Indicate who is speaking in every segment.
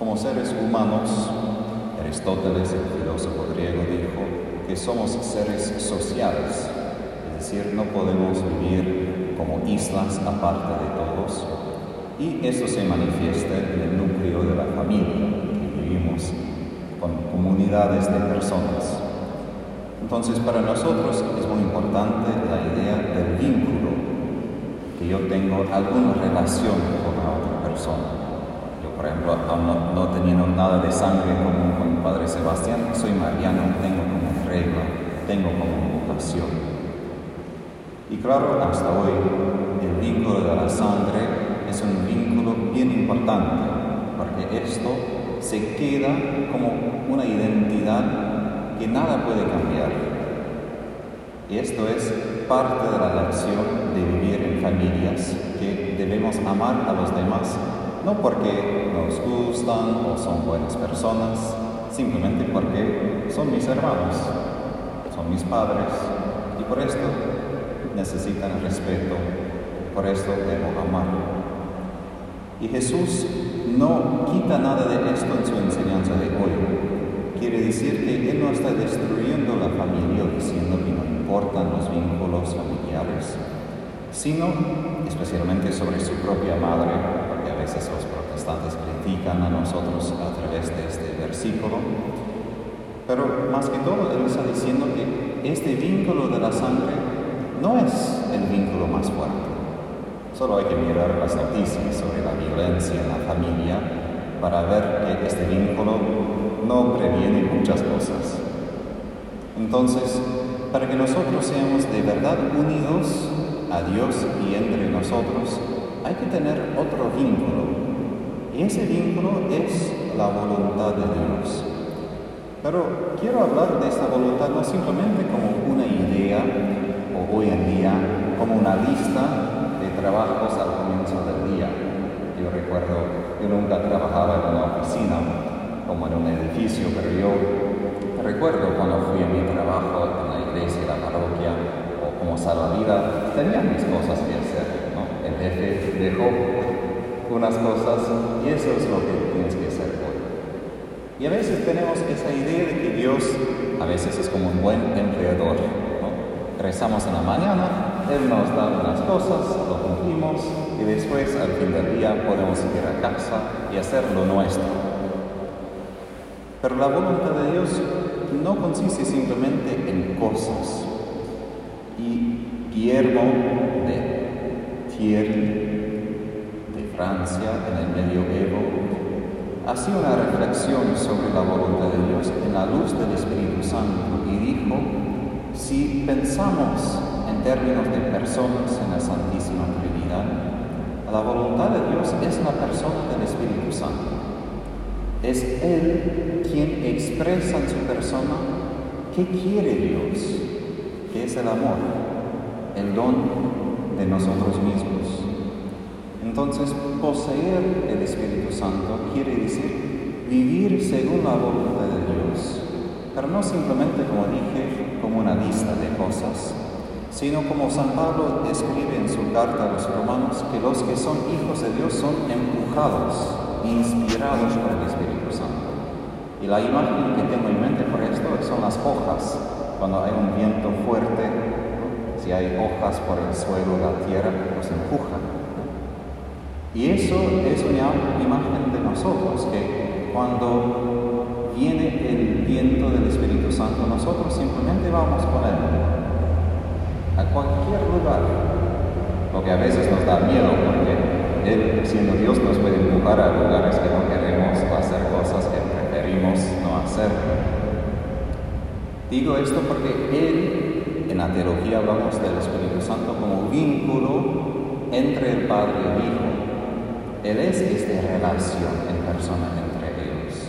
Speaker 1: Como seres humanos, Aristóteles, el filósofo griego, dijo que somos seres sociales, es decir, no podemos vivir como islas aparte de todos, y eso se manifiesta en el núcleo de la familia, que vivimos con comunidades de personas. Entonces, para nosotros es muy importante la idea del vínculo, que yo tengo alguna relación con la otra persona. Por ejemplo, no, no teniendo nada de sangre común con padre Sebastián, soy mariano, tengo como regla, tengo como vocación. Y claro, hasta hoy, el vínculo de la sangre es un vínculo bien importante, porque esto se queda como una identidad que nada puede cambiar. Y esto es parte de la lección de vivir en familias, que debemos amar a los demás, no porque nos gustan o son buenas personas, simplemente porque son mis hermanos, son mis padres, y por esto necesitan respeto, por esto debo amar. Y Jesús no quita nada de esto en su enseñanza de hoy. Quiere decir que Él no está destruyendo la familia diciendo que no importan los vínculos familiares, sino especialmente sobre su propia madre, veces los protestantes critican a nosotros a través de este versículo. Pero más que todo, Él está diciendo que este vínculo de la sangre no es el vínculo más fuerte. Solo hay que mirar las noticias sobre la violencia en la familia para ver que este vínculo no previene muchas cosas. Entonces, para que nosotros seamos de verdad unidos a Dios y entre nosotros, hay que tener otro vínculo. Y ese vínculo es la voluntad de Dios. Pero quiero hablar de esta voluntad no simplemente como una idea o hoy en día como una lista de trabajos al comienzo del día. Yo recuerdo, yo nunca trabajaba en una oficina, como en un edificio, pero yo recuerdo cuando fui a mi trabajo en la iglesia, la parroquia o como salvavidas, tenía mis cosas que dejó unas cosas y eso es lo que tienes que hacer hoy. Y a veces tenemos esa idea de que Dios a veces es como un buen empleador. ¿no? Rezamos en la mañana, Él nos da unas cosas, lo cumplimos y después al fin del día podemos ir a casa y hacer lo nuestro. Pero la voluntad de Dios no consiste simplemente en cosas. Y Guillermo de Thierry, de Francia, en el medioevo, hacía una reflexión sobre la voluntad de Dios en la luz del Espíritu Santo y dijo, si pensamos en términos de personas en la Santísima Trinidad, la voluntad de Dios es la persona del Espíritu Santo. Es Él quien expresa en su persona qué quiere Dios, que es el amor, el don de nosotros mismos. Entonces, poseer el Espíritu Santo quiere decir vivir según la voluntad de Dios, pero no simplemente, como dije, como una lista de cosas, sino como San Pablo escribe en su carta a los romanos, que los que son hijos de Dios son empujados inspirados por el Espíritu Santo. Y la imagen que tengo en mente por esto son las hojas. Cuando hay un viento fuerte, hay hojas por el suelo, la tierra, los empujan. Y eso es una imagen de nosotros, que cuando viene el viento del Espíritu Santo, nosotros simplemente vamos con él a cualquier lugar, lo que a veces nos da miedo porque él, siendo Dios, nos puede empujar a lugares que no queremos o hacer cosas que preferimos no hacer. Digo esto porque Él, la teología hablamos del Espíritu Santo como vínculo entre el Padre y el Hijo. Él es esta relación en persona entre ellos.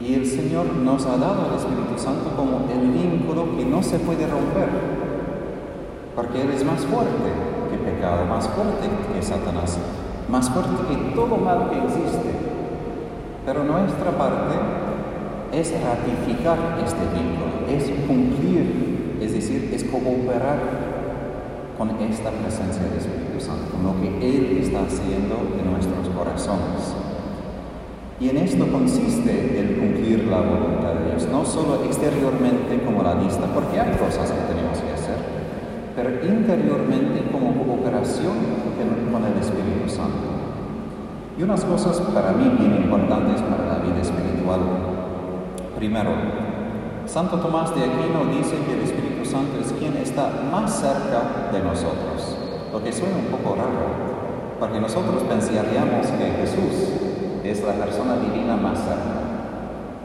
Speaker 1: Y el Señor nos ha dado el Espíritu Santo como el vínculo que no se puede romper, porque Él es más fuerte pecado, más fuerte que Satanás, más fuerte que todo mal que existe. Pero nuestra parte es ratificar este vínculo, es cumplir, es decir, es cooperar con esta presencia del Espíritu Santo, con lo que Él está haciendo en nuestros corazones. Y en esto consiste el cumplir la voluntad de Dios, no solo exteriormente como la lista, porque hay cosas que tenemos que hacer, pero interiormente como cooperación con el Espíritu Santo. Y unas cosas para mí bien importantes para la vida espiritual. Primero, Santo Tomás de Aquino dice que el Espíritu Santo es quien está más cerca de nosotros, lo que suena un poco raro, porque nosotros pensaríamos que Jesús es la persona divina más cerca.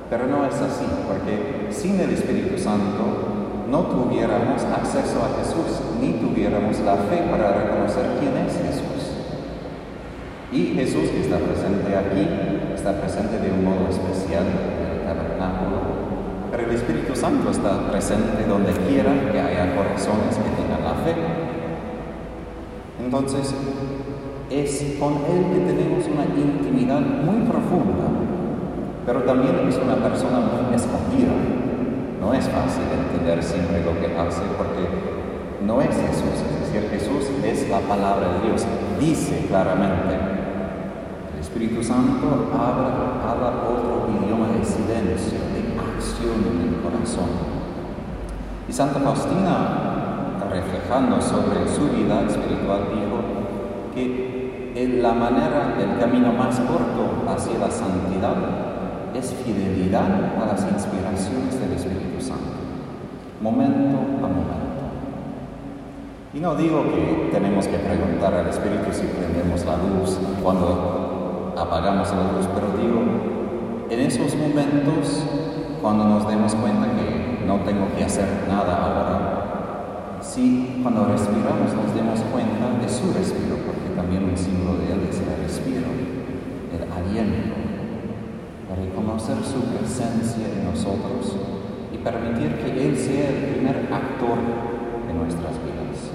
Speaker 1: Pero no es así, porque sin el Espíritu Santo no tuviéramos acceso a Jesús, ni tuviéramos la fe para reconocer quién es Jesús. Y Jesús que está presente aquí, está presente de un modo especial en el tabernáculo, pero el Espíritu Santo está presente donde quiera que haya corazones que tengan la fe. Entonces, es con Él que tenemos una intimidad muy profunda, pero también es una persona muy escondida. No es fácil entender siempre lo que hace porque no es Jesús, es decir, Jesús es la palabra de Dios, dice claramente. El Espíritu Santo habla, habla otro idioma de silencio, en el corazón. Y Santa Faustina, reflejando sobre su vida espiritual, dijo que la manera, el camino más corto hacia la santidad es fidelidad a las inspiraciones del Espíritu Santo, momento a momento. Y no digo que tenemos que preguntar al Espíritu si prendemos la luz cuando apagamos la luz, pero digo, en esos momentos, cuando nos demos cuenta que no tengo que hacer nada ahora, si cuando respiramos nos demos cuenta de su respiro, porque también un símbolo de él es el respiro, el aliento, para reconocer su presencia en nosotros y permitir que Él sea el primer actor de nuestras vidas.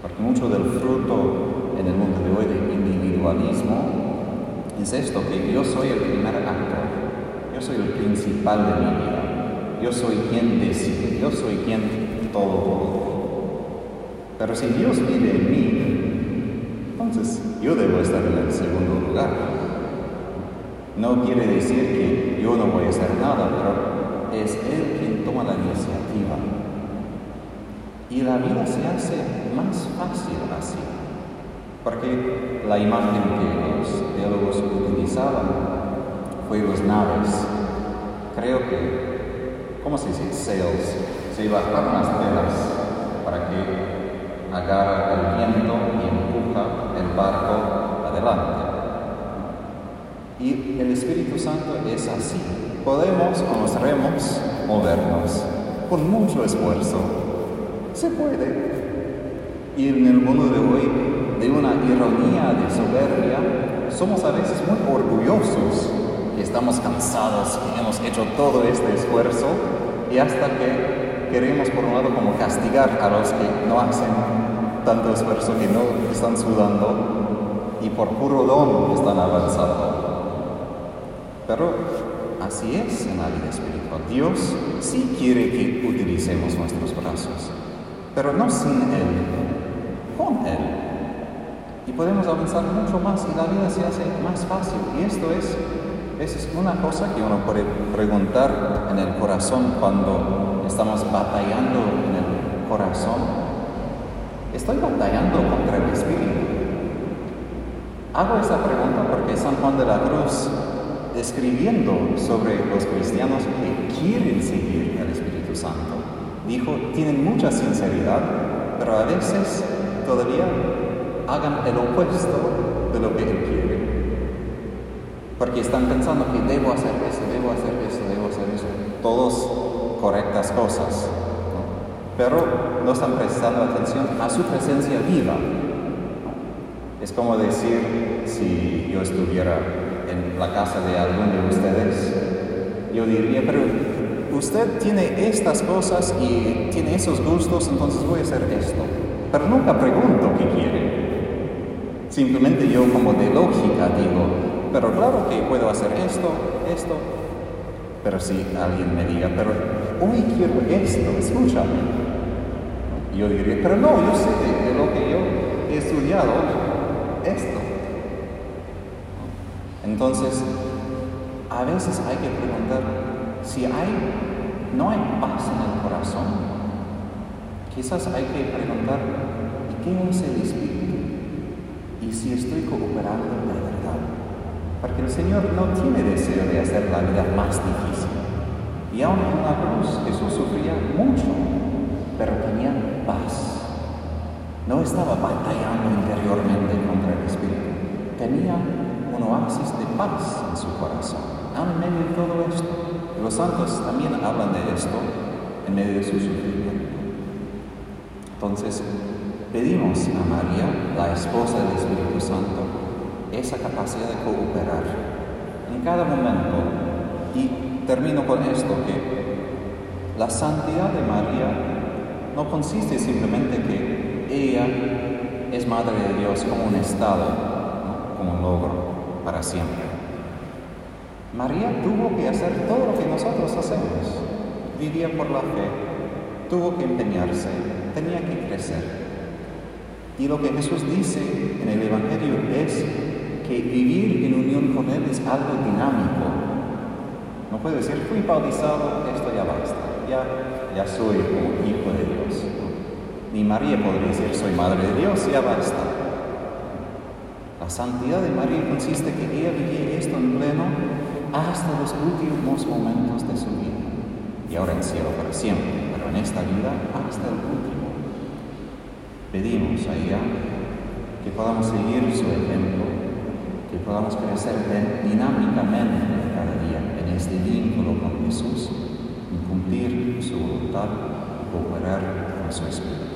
Speaker 1: Porque mucho del fruto en el mundo de hoy del individualismo es esto, que yo soy el primer actor, soy el principal de mi vida, yo soy quien decide, yo soy quien todo pero si Dios vive en mí, entonces yo debo estar en el segundo lugar. No quiere decir que yo no voy a hacer nada, pero es Él quien toma la iniciativa. Y la vida se hace más fácil así, porque la imagen que los teólogos utilizaban fue los naves. Creo que, ¿cómo se dice? Sails. Se bajaron las velas para que agarra el viento y empuja el barco adelante. Y el Espíritu Santo es así. Podemos con los remos movernos con mucho esfuerzo. Se puede. Y en el mundo de hoy, de una ironía de soberbia, somos a veces muy orgullosos estamos cansados y hemos hecho todo este esfuerzo y hasta que queremos por un lado como castigar a los que no hacen tanto esfuerzo, que no están sudando y por puro don están avanzando. Pero así es en la vida espiritual. Dios sí quiere que utilicemos nuestros brazos, pero no sin Él, con Él. Y podemos avanzar mucho más y la vida se hace más fácil. Y esto es, es una cosa que uno puede preguntar en el corazón cuando estamos batallando en el corazón, estoy batallando contra el Espíritu. Hago esa pregunta porque San Juan de la Cruz, escribiendo sobre los cristianos que quieren seguir al Espíritu Santo, dijo, tienen mucha sinceridad, pero a veces todavía hagan el opuesto de lo que Él. Porque están pensando que debo hacer eso, debo hacer eso, debo hacer eso. Todos correctas cosas, pero no están prestando atención a su presencia viva. Es como decir, si yo estuviera en la casa de alguno de ustedes, yo diría, pero usted tiene estas cosas y tiene esos gustos, entonces voy a hacer esto. Pero nunca pregunto qué quiere. Simplemente yo como de lógica digo, pero claro que puedo hacer esto, esto, pero si alguien me diga, pero hoy quiero esto, escúchame. Yo diría, pero no, yo sé de, lo que yo he estudiado esto. Entonces, a veces hay que preguntar si hay, no hay paz en el corazón. Quizás hay que preguntar, ¿y qué hace el Espíritu? Y si estoy cooperando. Porque el Señor no tiene deseo de hacer la vida más difícil. Y aún en la cruz Jesús sufría mucho, pero tenía paz. No estaba batallando interiormente contra el Espíritu. Tenía un oasis de paz en su corazón aún en medio de todo esto. Los santos también hablan de esto en medio de su sufrimiento. Entonces, pedimos a María, la esposa del Espíritu Santo, esa capacidad de cooperar en cada momento. Y termino con esto, que la santidad de María no consiste simplemente que ella es Madre de Dios como un estado, como un logro para siempre. María tuvo que hacer todo lo que nosotros hacemos. Vivía por la fe, tuvo que empeñarse, tenía que crecer. Y lo que Jesús dice en el Evangelio es que vivir en unión con Él es algo dinámico. No puede decir, fui bautizado, esto ya basta, ya, ya soy un hijo de Dios. Ni María podría decir, soy madre de Dios, ya basta. La santidad de María consiste en que ella vivía esto en pleno hasta los últimos momentos de su vida. Y ahora en cielo para siempre, pero en esta vida hasta el último. Pedimos a ella que podamos seguir su ejemplo, que podamos crecer dinámicamente cada día en este vínculo con Jesús, y cumplir su voluntad y cooperar con su Espíritu.